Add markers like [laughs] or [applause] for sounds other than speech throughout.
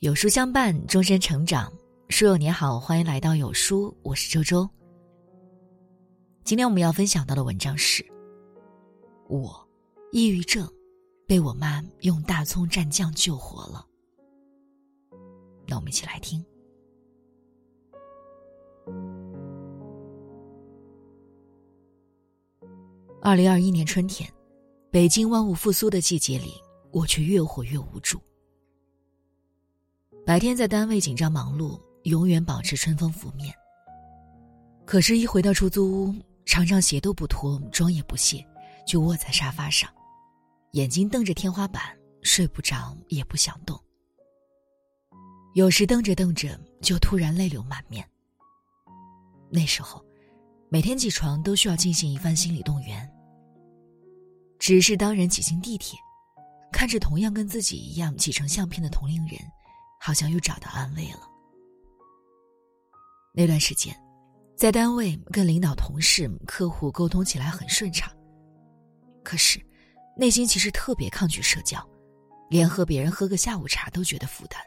有书相伴，终身成长。书友你好，欢迎来到有书，我是周周。今天我们要分享到的文章是：我抑郁症被我妈用大葱蘸酱救活了。那我们一起来听。二零二一年春天，北京万物复苏的季节里，我却越活越无助。白天在单位紧张忙碌，永远保持春风拂面。可是，一回到出租屋，常常鞋都不脱，妆也不卸，就卧在沙发上，眼睛瞪着天花板，睡不着，也不想动。有时瞪着瞪着，就突然泪流满面。那时候，每天起床都需要进行一番心理动员。只是当人挤进地铁，看着同样跟自己一样挤成相片的同龄人。好像又找到安慰了。那段时间，在单位跟领导、同事、客户沟通起来很顺畅，可是内心其实特别抗拒社交，连和别人喝个下午茶都觉得负担。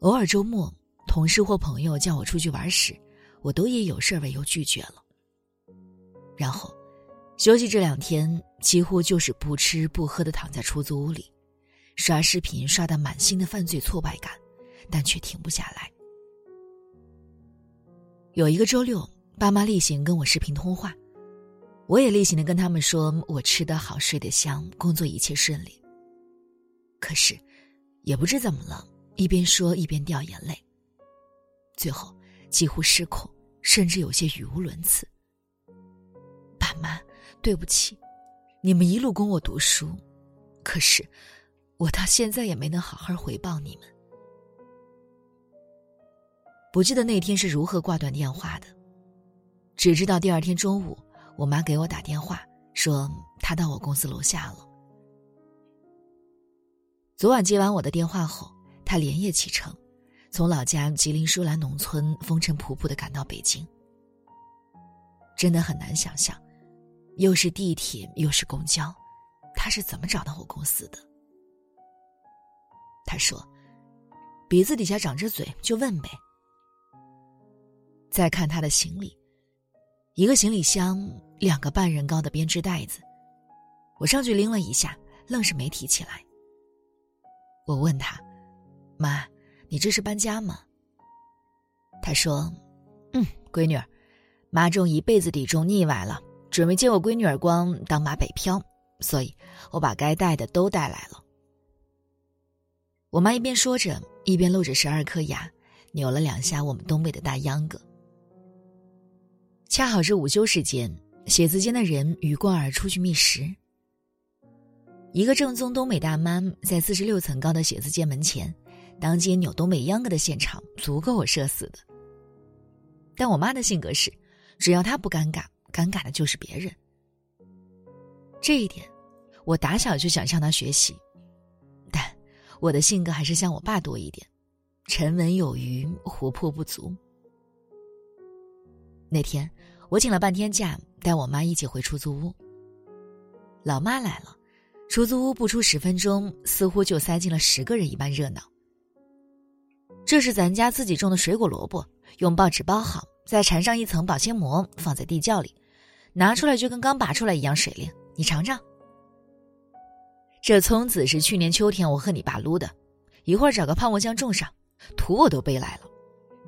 偶尔周末，同事或朋友叫我出去玩时，我都以有事为由拒绝了。然后，休息这两天，几乎就是不吃不喝的躺在出租屋里。刷视频刷的满心的犯罪挫败感，但却停不下来。有一个周六，爸妈例行跟我视频通话，我也例行的跟他们说我吃得好、睡得香、工作一切顺利。可是，也不知怎么了，一边说一边掉眼泪，最后几乎失控，甚至有些语无伦次。爸妈，对不起，你们一路供我读书，可是。我到现在也没能好好回报你们。不记得那天是如何挂断电话的，只知道第二天中午，我妈给我打电话说她到我公司楼下了。昨晚接完我的电话后，她连夜启程，从老家吉林舒兰农村风尘仆仆的赶到北京。真的很难想象，又是地铁又是公交，她是怎么找到我公司的？他说：“鼻子底下长着嘴，就问呗。”再看他的行李，一个行李箱，两个半人高的编织袋子。我上去拎了一下，愣是没提起来。我问他：“妈，你这是搬家吗？”他说：“嗯，闺女儿，妈种一辈子地种腻歪了，准备接我闺女儿光当马北漂，所以我把该带的都带来了。”我妈一边说着，一边露着十二颗牙，扭了两下我们东北的大秧歌。恰好是午休时间，写字间的人鱼贯而出去觅食。一个正宗东北大妈在四十六层高的写字间门前，当街扭东北秧歌的现场，足够我社死的。但我妈的性格是，只要她不尴尬，尴尬的就是别人。这一点，我打小就想向她学习。我的性格还是像我爸多一点，沉稳有余，活泼不足。那天我请了半天假，带我妈一起回出租屋。老妈来了，出租屋不出十分钟，似乎就塞进了十个人一般热闹。这是咱家自己种的水果萝卜，用报纸包好，再缠上一层保鲜膜，放在地窖里，拿出来就跟刚拔出来一样水灵。你尝尝。这葱子是去年秋天我和你爸撸的，一会儿找个泡沫箱种上，土我都背来了，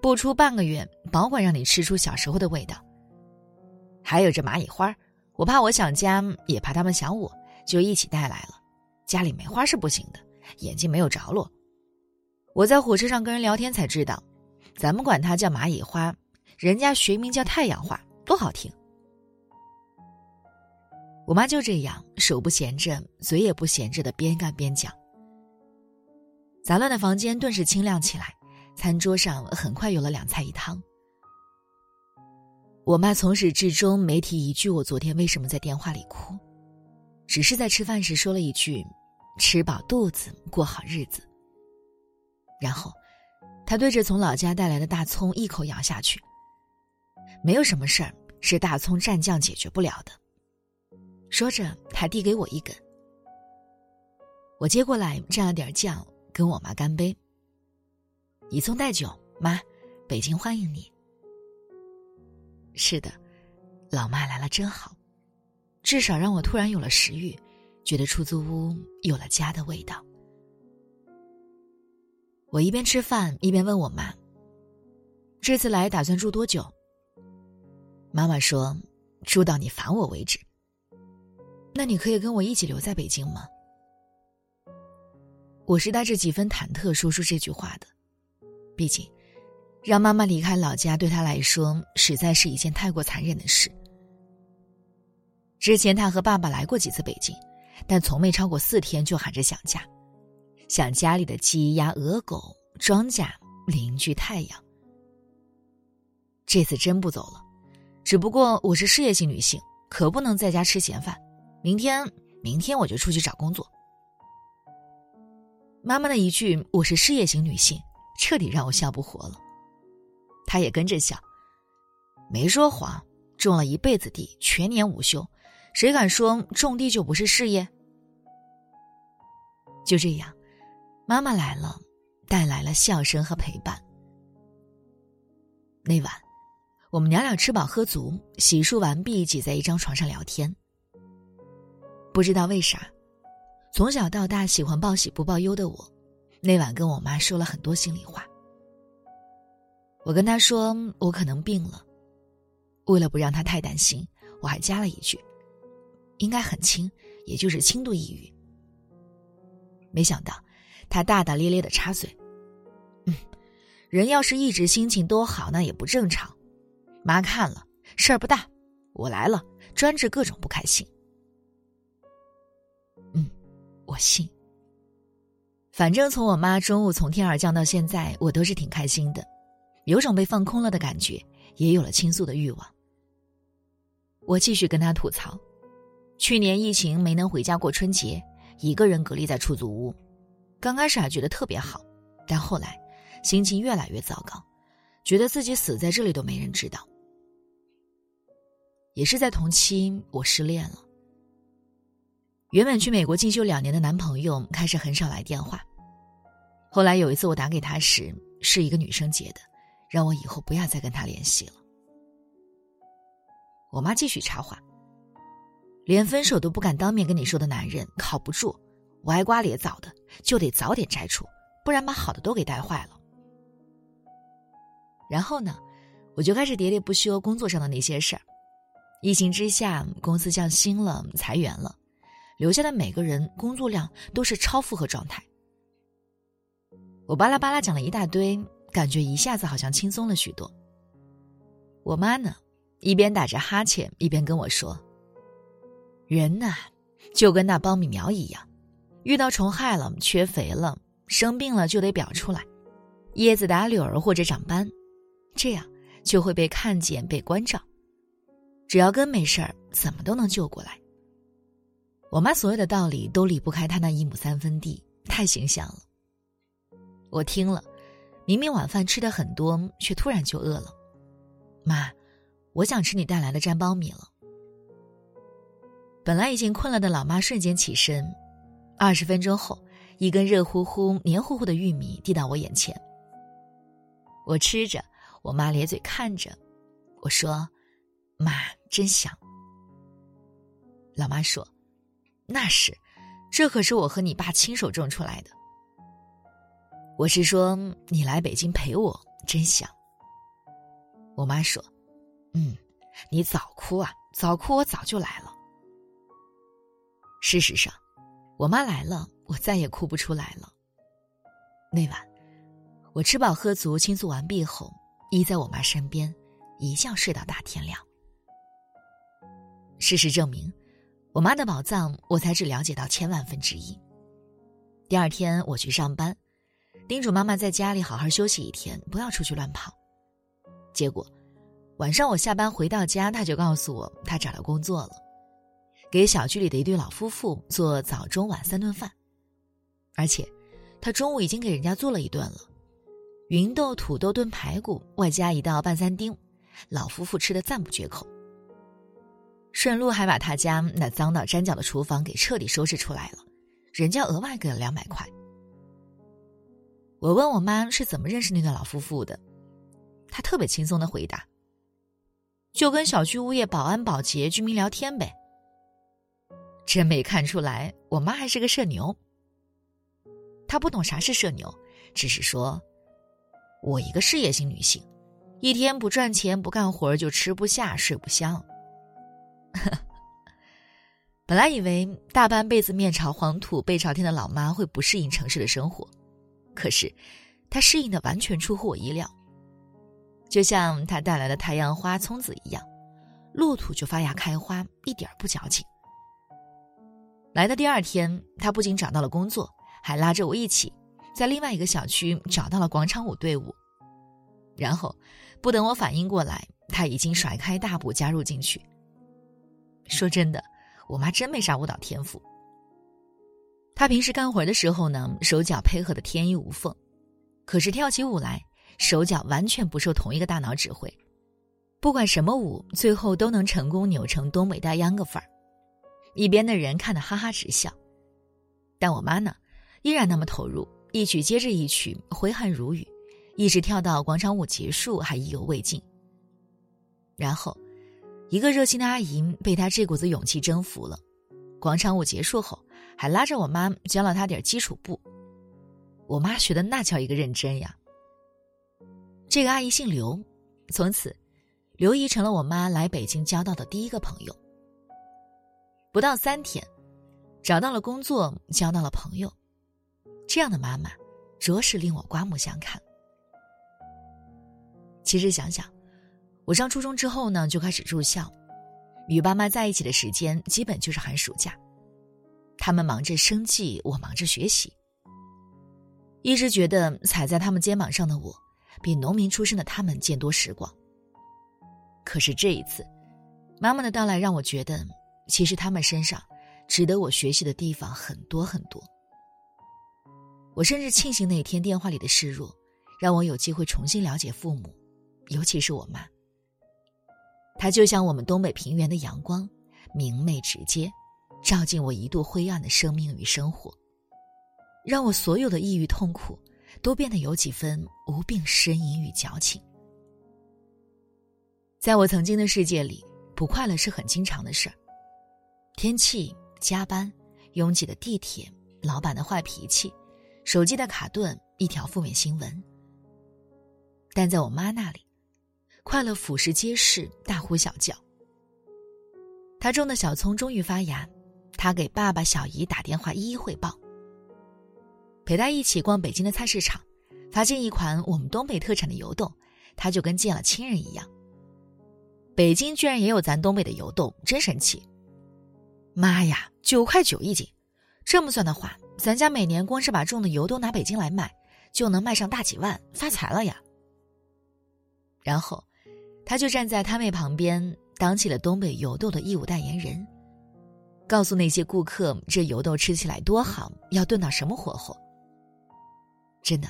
不出半个月，保管让你吃出小时候的味道。还有这蚂蚁花，我怕我想家，也怕他们想我，就一起带来了。家里没花是不行的，眼睛没有着落。我在火车上跟人聊天才知道，咱们管它叫蚂蚁花，人家学名叫太阳花，多好听。我妈就这样手不闲着，嘴也不闲着的边干边讲。杂乱的房间顿时清亮起来，餐桌上很快有了两菜一汤。我妈从始至终没提一句我昨天为什么在电话里哭，只是在吃饭时说了一句：“吃饱肚子过好日子。”然后，她对着从老家带来的大葱一口咬下去。没有什么事儿是大葱蘸酱解决不了的。说着，他递给我一根。我接过来，蘸了点酱，跟我妈干杯。以葱代酒，妈，北京欢迎你。是的，老妈来了真好，至少让我突然有了食欲，觉得出租屋有了家的味道。我一边吃饭一边问我妈：“这次来打算住多久？”妈妈说：“住到你烦我为止。”那你可以跟我一起留在北京吗？我是带着几分忐忑说出这句话的，毕竟，让妈妈离开老家对她来说实在是一件太过残忍的事。之前她和爸爸来过几次北京，但从没超过四天就喊着想家。想家里的鸡鸭鹅狗、庄稼、邻居、太阳。这次真不走了，只不过我是事业型女性，可不能在家吃闲饭。明天，明天我就出去找工作。妈妈的一句“我是事业型女性”，彻底让我笑不活了。她也跟着笑，没说谎，种了一辈子地，全年无休，谁敢说种地就不是事业？就这样。妈妈来了，带来了笑声和陪伴。那晚，我们娘俩吃饱喝足，洗漱完毕，挤在一张床上聊天。不知道为啥，从小到大喜欢报喜不报忧的我，那晚跟我妈说了很多心里话。我跟她说我可能病了，为了不让她太担心，我还加了一句：“应该很轻，也就是轻度抑郁。”没想到。他大大咧咧的插嘴：“嗯，人要是一直心情多好，那也不正常。妈看了，事儿不大。我来了，专治各种不开心。我信。反正从我妈中午从天而降到现在，我都是挺开心的，有种被放空了的感觉，也有了倾诉的欲望。我继续跟他吐槽：去年疫情没能回家过春节，一个人隔离在出租屋。”刚开始还觉得特别好，但后来心情越来越糟糕，觉得自己死在这里都没人知道。也是在同期，我失恋了。原本去美国进修两年的男朋友开始很少来电话，后来有一次我打给他时，是一个女生接的，让我以后不要再跟他联系了。我妈继续插话：“连分手都不敢当面跟你说的男人，靠不住。”歪瓜裂枣的，就得早点摘除，不然把好的都给带坏了。然后呢，我就开始喋喋不休工作上的那些事儿。疫情之下，公司降薪了，裁员了，留下的每个人工作量都是超负荷状态。我巴拉巴拉讲了一大堆，感觉一下子好像轻松了许多。我妈呢，一边打着哈欠，一边跟我说：“人呐，就跟那苞米苗一样。”遇到虫害了，缺肥了，生病了就得表出来，叶子打柳儿或者长斑，这样就会被看见、被关照。只要根没事儿，怎么都能救过来。我妈所有的道理都离不开她那一亩三分地，太形象了。我听了，明明晚饭吃的很多，却突然就饿了。妈，我想吃你带来的粘苞米了。本来已经困了的老妈瞬间起身。二十分钟后，一根热乎乎、黏糊糊的玉米递到我眼前。我吃着，我妈咧嘴看着，我说：“妈，真香。”老妈说：“那是，这可是我和你爸亲手种出来的。”我是说，你来北京陪我，真香。我妈说：“嗯，你早哭啊，早哭我早就来了。”事实上。我妈来了，我再也哭不出来了。那晚，我吃饱喝足、倾诉完毕后，依在我妈身边，一觉睡到大天亮。事实证明，我妈的宝藏我才只了解到千万分之一。第二天我去上班，叮嘱妈妈在家里好好休息一天，不要出去乱跑。结果，晚上我下班回到家，她就告诉我她找到工作了。给小区里的一对老夫妇做早中晚三顿饭，而且，他中午已经给人家做了一顿了，芸豆土豆炖排骨，外加一道拌三丁，老夫妇吃的赞不绝口。顺路还把他家那脏到粘脚的厨房给彻底收拾出来了，人家额外给了两百块。我问我妈是怎么认识那对老夫妇的，她特别轻松的回答：“就跟小区物业保安、保洁、居民聊天呗。”真没看出来，我妈还是个社牛。她不懂啥是社牛，只是说：“我一个事业型女性，一天不赚钱不干活就吃不下睡不香。” [laughs] 本来以为大半辈子面朝黄土背朝天的老妈会不适应城市的生活，可是她适应的完全出乎我意料。就像她带来的太阳花、葱子一样，落土就发芽开花，一点不矫情。来的第二天，他不仅找到了工作，还拉着我一起，在另外一个小区找到了广场舞队伍。然后，不等我反应过来，他已经甩开大步加入进去。说真的，我妈真没啥舞蹈天赋。她平时干活的时候呢，手脚配合的天衣无缝，可是跳起舞来，手脚完全不受同一个大脑指挥，不管什么舞，最后都能成功扭成东北大秧歌范儿。一边的人看得哈哈直笑，但我妈呢，依然那么投入，一曲接着一曲，挥汗如雨，一直跳到广场舞结束还意犹未尽。然后，一个热心的阿姨被他这股子勇气征服了，广场舞结束后，还拉着我妈教了他点基础步。我妈学的那叫一个认真呀。这个阿姨姓刘，从此，刘姨成了我妈来北京交到的第一个朋友。不到三天，找到了工作，交到了朋友，这样的妈妈，着实令我刮目相看。其实想想，我上初中之后呢，就开始住校，与爸妈在一起的时间基本就是寒暑假。他们忙着生计，我忙着学习。一直觉得踩在他们肩膀上的我，比农民出身的他们见多识广。可是这一次，妈妈的到来让我觉得。其实他们身上值得我学习的地方很多很多。我甚至庆幸那天电话里的示弱，让我有机会重新了解父母，尤其是我妈。它就像我们东北平原的阳光，明媚直接，照进我一度灰暗的生命与生活，让我所有的抑郁痛苦都变得有几分无病呻吟与矫情。在我曾经的世界里，不快乐是很经常的事儿。天气、加班、拥挤的地铁、老板的坏脾气、手机的卡顿、一条负面新闻。但在我妈那里，快乐俯视皆是，大呼小叫。他种的小葱终于发芽，他给爸爸、小姨打电话一一汇报。陪她一起逛北京的菜市场，发现一款我们东北特产的油豆，他就跟见了亲人一样。北京居然也有咱东北的油豆，真神奇。妈呀，九块九一斤，这么算的话，咱家每年光是把种的油都拿北京来卖，就能卖上大几万，发财了呀。然后，他就站在摊位旁边，当起了东北油豆的义务代言人，告诉那些顾客这油豆吃起来多好，要炖到什么火候。真的，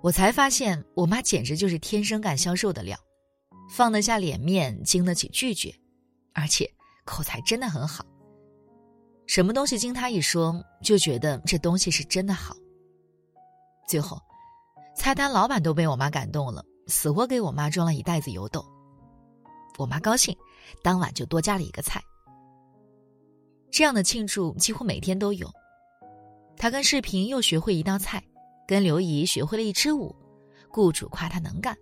我才发现我妈简直就是天生干销售的料，放得下脸面，经得起拒绝，而且口才真的很好。什么东西经他一说，就觉得这东西是真的好。最后，菜单老板都被我妈感动了，死活给我妈装了一袋子油豆。我妈高兴，当晚就多加了一个菜。这样的庆祝几乎每天都有。他跟视频又学会一道菜，跟刘姨学会了一支舞，雇主夸他能干，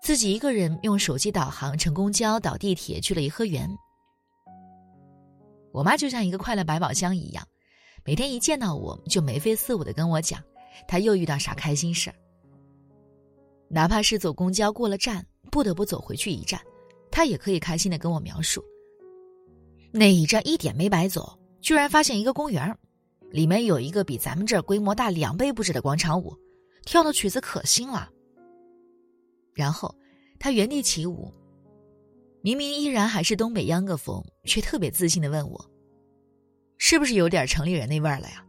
自己一个人用手机导航乘公交倒地铁去了颐和园。我妈就像一个快乐百宝箱一样，每天一见到我就眉飞色舞的跟我讲，她又遇到啥开心事儿。哪怕是走公交过了站，不得不走回去一站，他也可以开心的跟我描述。那一站一点没白走，居然发现一个公园里面有一个比咱们这儿规模大两倍不止的广场舞，跳的曲子可新了。然后，他原地起舞。明明依然还是东北秧歌风，却特别自信的问我：“是不是有点城里人那味儿了呀？”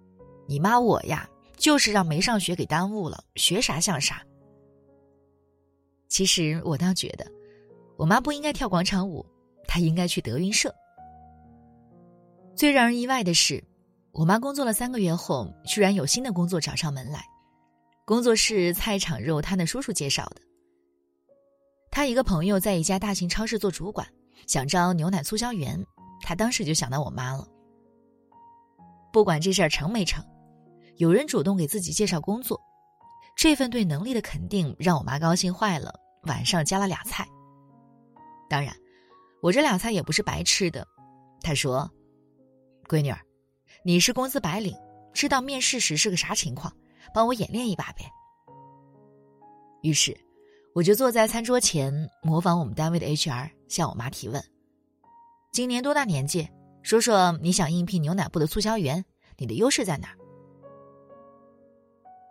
你妈我呀，就是让没上学给耽误了，学啥像啥。其实我倒觉得，我妈不应该跳广场舞，她应该去德云社。最让人意外的是，我妈工作了三个月后，居然有新的工作找上门来，工作室菜场肉摊的叔叔介绍的。他一个朋友在一家大型超市做主管，想招牛奶促销员，他当时就想到我妈了。不管这事儿成没成，有人主动给自己介绍工作，这份对能力的肯定让我妈高兴坏了。晚上加了俩菜。当然，我这俩菜也不是白吃的。他说：“闺女儿，你是公司白领，知道面试时是个啥情况，帮我演练一把呗。”于是，我就坐在餐桌前，模仿我们单位的 HR 向我妈提问：“今年多大年纪？说说你想应聘牛奶部的促销员，你的优势在哪儿？”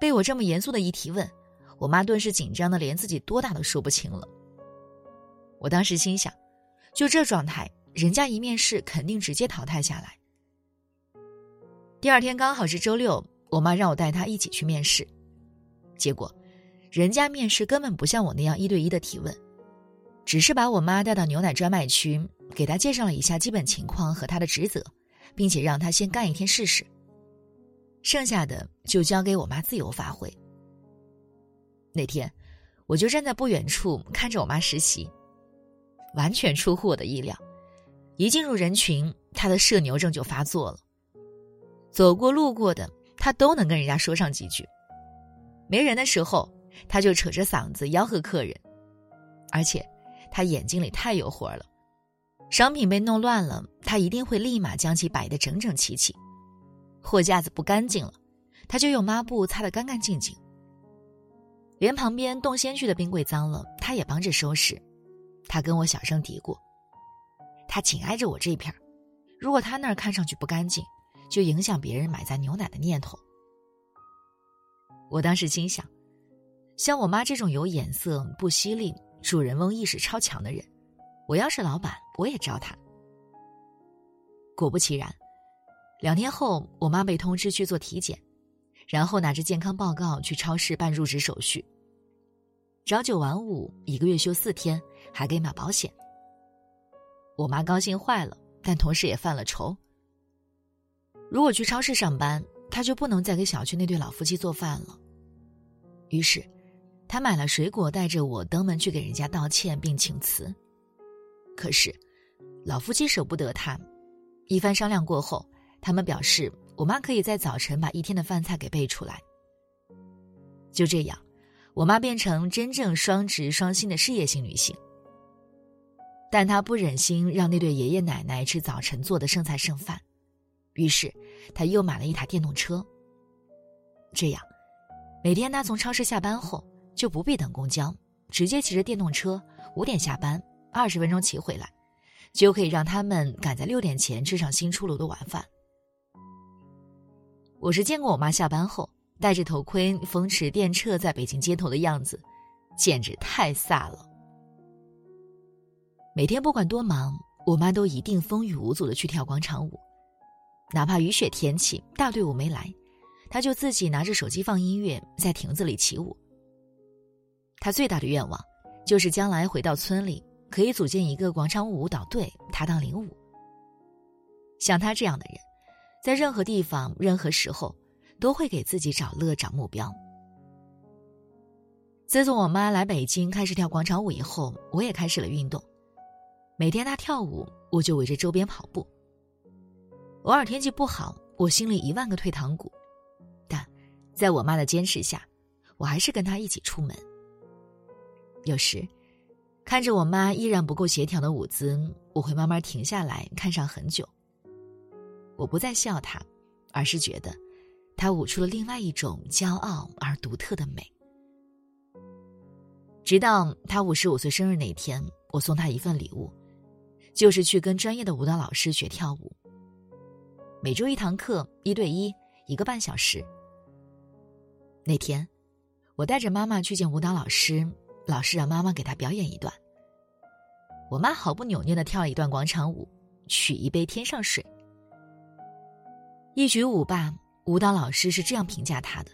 被我这么严肃的一提问，我妈顿时紧张的连自己多大都说不清了。我当时心想，就这状态，人家一面试肯定直接淘汰下来。第二天刚好是周六，我妈让我带她一起去面试，结果，人家面试根本不像我那样一对一的提问，只是把我妈带到牛奶专卖区，给她介绍了一下基本情况和她的职责，并且让她先干一天试试，剩下的就交给我妈自由发挥。那天，我就站在不远处看着我妈实习。完全出乎我的意料，一进入人群，他的社牛症就发作了。走过路过的，他都能跟人家说上几句；没人的时候，他就扯着嗓子吆喝客人。而且，他眼睛里太有活了，商品被弄乱了，他一定会立马将其摆得整整齐齐；货架子不干净了，他就用抹布擦得干干净净；连旁边冻鲜去的冰柜脏了，他也帮着收拾。他跟我小声嘀咕：“他紧挨着我这片如果他那儿看上去不干净，就影响别人买咱牛奶的念头。”我当时心想，像我妈这种有眼色、不犀利、主人翁意识超强的人，我要是老板，我也招她。果不其然，两天后，我妈被通知去做体检，然后拿着健康报告去超市办入职手续。朝九晚五，一个月休四天，还给买保险。我妈高兴坏了，但同时也犯了愁。如果去超市上班，她就不能再给小区那对老夫妻做饭了。于是，她买了水果，带着我登门去给人家道歉并请辞。可是，老夫妻舍不得她。一番商量过后，他们表示，我妈可以在早晨把一天的饭菜给备出来。就这样。我妈变成真正双职双薪的事业型女性，但他不忍心让那对爷爷奶奶吃早晨做的剩菜剩饭，于是他又买了一台电动车。这样，每天他从超市下班后就不必等公交，直接骑着电动车五点下班，二十分钟骑回来，就可以让他们赶在六点前吃上新出炉的晚饭。我是见过我妈下班后。戴着头盔风驰电掣在北京街头的样子，简直太飒了。每天不管多忙，我妈都一定风雨无阻的去跳广场舞，哪怕雨雪天气大队伍没来，她就自己拿着手机放音乐在亭子里起舞。她最大的愿望就是将来回到村里可以组建一个广场舞舞蹈队，她当领舞。像她这样的人，在任何地方、任何时候。都会给自己找乐、找目标。自从我妈来北京开始跳广场舞以后，我也开始了运动。每天她跳舞，我就围着周边跑步。偶尔天气不好，我心里一万个退堂鼓，但在我妈的坚持下，我还是跟她一起出门。有时，看着我妈依然不够协调的舞姿，我会慢慢停下来看上很久。我不再笑她，而是觉得。他舞出了另外一种骄傲而独特的美。直到他五十五岁生日那天，我送他一份礼物，就是去跟专业的舞蹈老师学跳舞。每周一堂课，一对一，一个半小时。那天，我带着妈妈去见舞蹈老师，老师让妈妈给他表演一段。我妈毫不扭捏的跳了一段广场舞，取一杯天上水。一曲舞罢。舞蹈老师是这样评价他的：“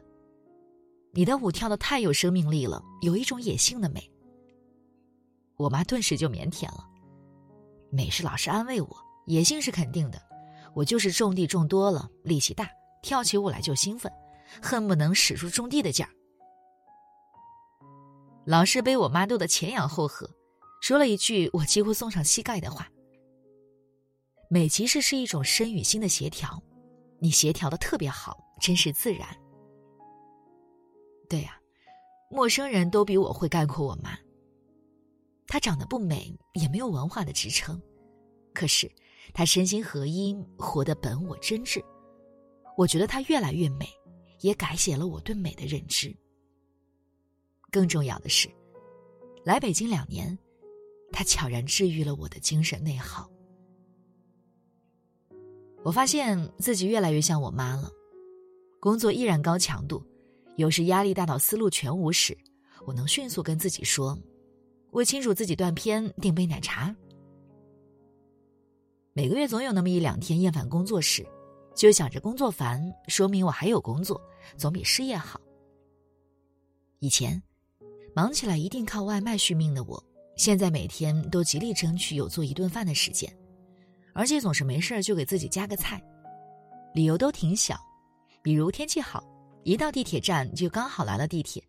你的舞跳的太有生命力了，有一种野性的美。”我妈顿时就腼腆了。美是老师安慰我，野性是肯定的。我就是种地种多了，力气大，跳起舞来就兴奋，恨不能使出种地的劲儿。老师被我妈逗得前仰后合，说了一句我几乎送上膝盖的话：“美其实是一种身与心的协调，你协调的特别好，真是自然。”对呀，陌生人都比我会概括我妈。她长得不美，也没有文化的支撑，可是她身心合一，活得本我真挚。我觉得她越来越美，也改写了我对美的认知。更重要的是，来北京两年，她悄然治愈了我的精神内耗。我发现自己越来越像我妈了，工作依然高强度，有时压力大到思路全无时，我能迅速跟自己说。为清楚自己断片，订杯奶茶。每个月总有那么一两天厌烦工作时，就想着工作烦，说明我还有工作，总比失业好。以前，忙起来一定靠外卖续命的我，现在每天都极力争取有做一顿饭的时间，而且总是没事儿就给自己加个菜，理由都挺小，比如天气好，一到地铁站就刚好来了地铁，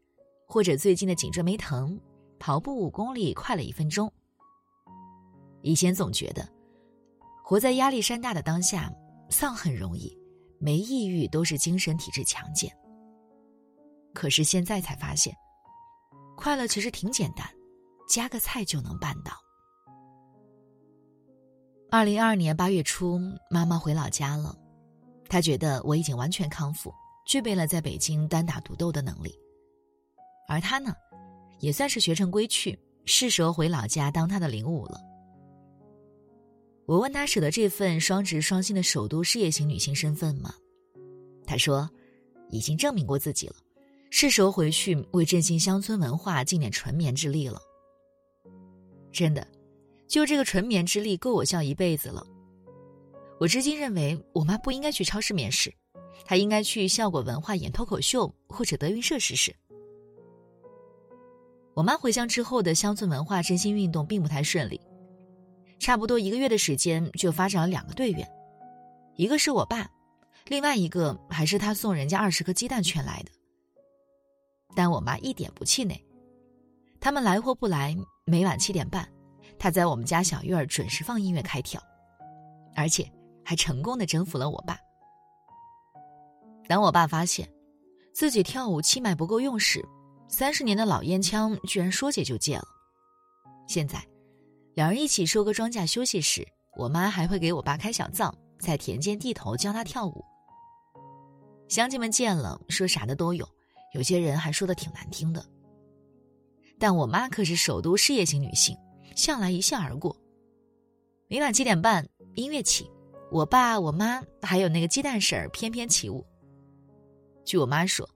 或者最近的颈椎没疼。跑步五公里快了一分钟。以前总觉得，活在压力山大的当下，丧很容易，没抑郁都是精神体质强健。可是现在才发现，快乐其实挺简单，加个菜就能办到。二零二二年八月初，妈妈回老家了，她觉得我已经完全康复，具备了在北京单打独斗的能力，而她呢？也算是学成归去，是时候回老家当他的领舞了。我问他舍得这份双职双薪的首都事业型女性身份吗？他说，已经证明过自己了，是时候回去为振兴乡村文化尽点纯棉之力了。真的，就这个纯棉之力够我笑一辈子了。我至今认为，我妈不应该去超市面试，她应该去效果文化演脱口秀或者德云社试试。我妈回乡之后的乡村文化振兴运动并不太顺利，差不多一个月的时间就发展了两个队员，一个是我爸，另外一个还是他送人家二十颗鸡蛋圈来的。但我妈一点不气馁，他们来或不来，每晚七点半，她在我们家小院儿准时放音乐开跳，而且还成功的征服了我爸。当我爸发现自己跳舞气脉不够用时，三十年的老烟枪居然说戒就戒了。现在，两人一起收割庄稼休息时，我妈还会给我爸开小灶，在田间地头教他跳舞。乡亲们见了说啥的都有，有些人还说的挺难听的。但我妈可是首都事业型女性，向来一笑而过。每晚七点半，音乐起，我爸、我妈还有那个鸡蛋婶儿翩翩起舞。据我妈说，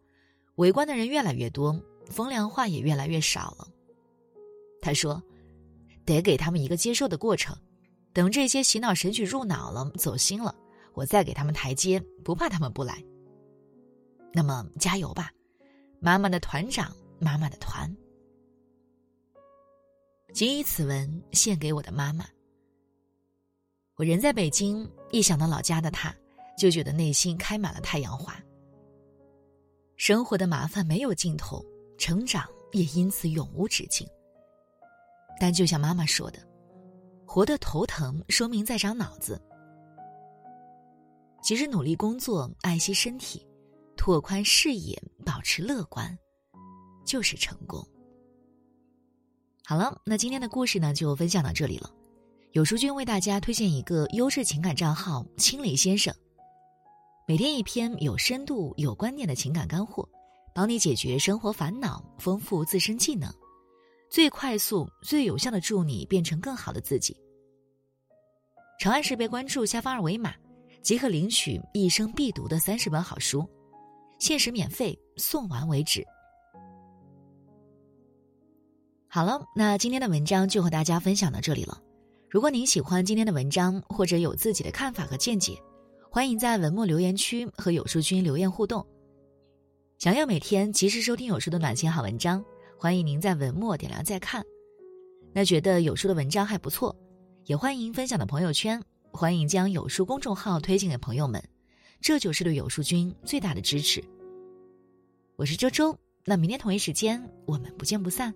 围观的人越来越多。风凉话也越来越少了。他说：“得给他们一个接受的过程，等这些洗脑神曲入脑了、走心了，我再给他们台阶，不怕他们不来。”那么加油吧，妈妈的团长，妈妈的团。谨以此文献给我的妈妈。我人在北京，一想到老家的她，就觉得内心开满了太阳花。生活的麻烦没有尽头。成长也因此永无止境。但就像妈妈说的，活得头疼，说明在长脑子。其实努力工作，爱惜身体，拓宽视野，保持乐观，就是成功。好了，那今天的故事呢，就分享到这里了。有书君为大家推荐一个优质情感账号“清理先生”，每天一篇有深度、有观点的情感干货。帮你解决生活烦恼，丰富自身技能，最快速、最有效的助你变成更好的自己。长按识别关注下方二维码，即可领取一生必读的三十本好书，限时免费送完为止。好了，那今天的文章就和大家分享到这里了。如果您喜欢今天的文章，或者有自己的看法和见解，欢迎在文末留言区和有书君留言互动。想要每天及时收听有书的暖心好文章，欢迎您在文末点亮再看。那觉得有书的文章还不错，也欢迎分享到朋友圈，欢迎将有书公众号推荐给朋友们，这就是对有书君最大的支持。我是周周，那明天同一时间我们不见不散。